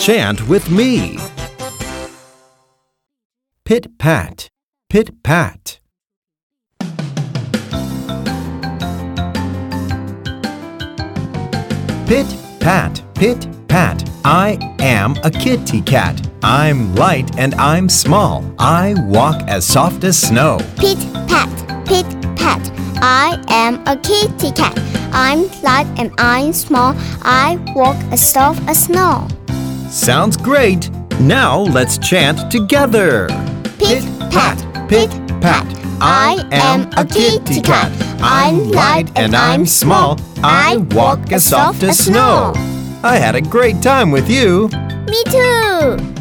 chant with me. Pit pat, pit pat. Pit pat, pit pat. I am a kitty cat. I'm light and I'm small. I walk as soft as snow. Pit pat, pit pat. I am a kitty cat. I'm light and I'm small. I walk as soft as snow. Sounds great. Now let's chant together. Pit pat, pit pat. I am a kitty cat. I'm light and I'm small. I walk as soft as snow. I had a great time with you. Me too.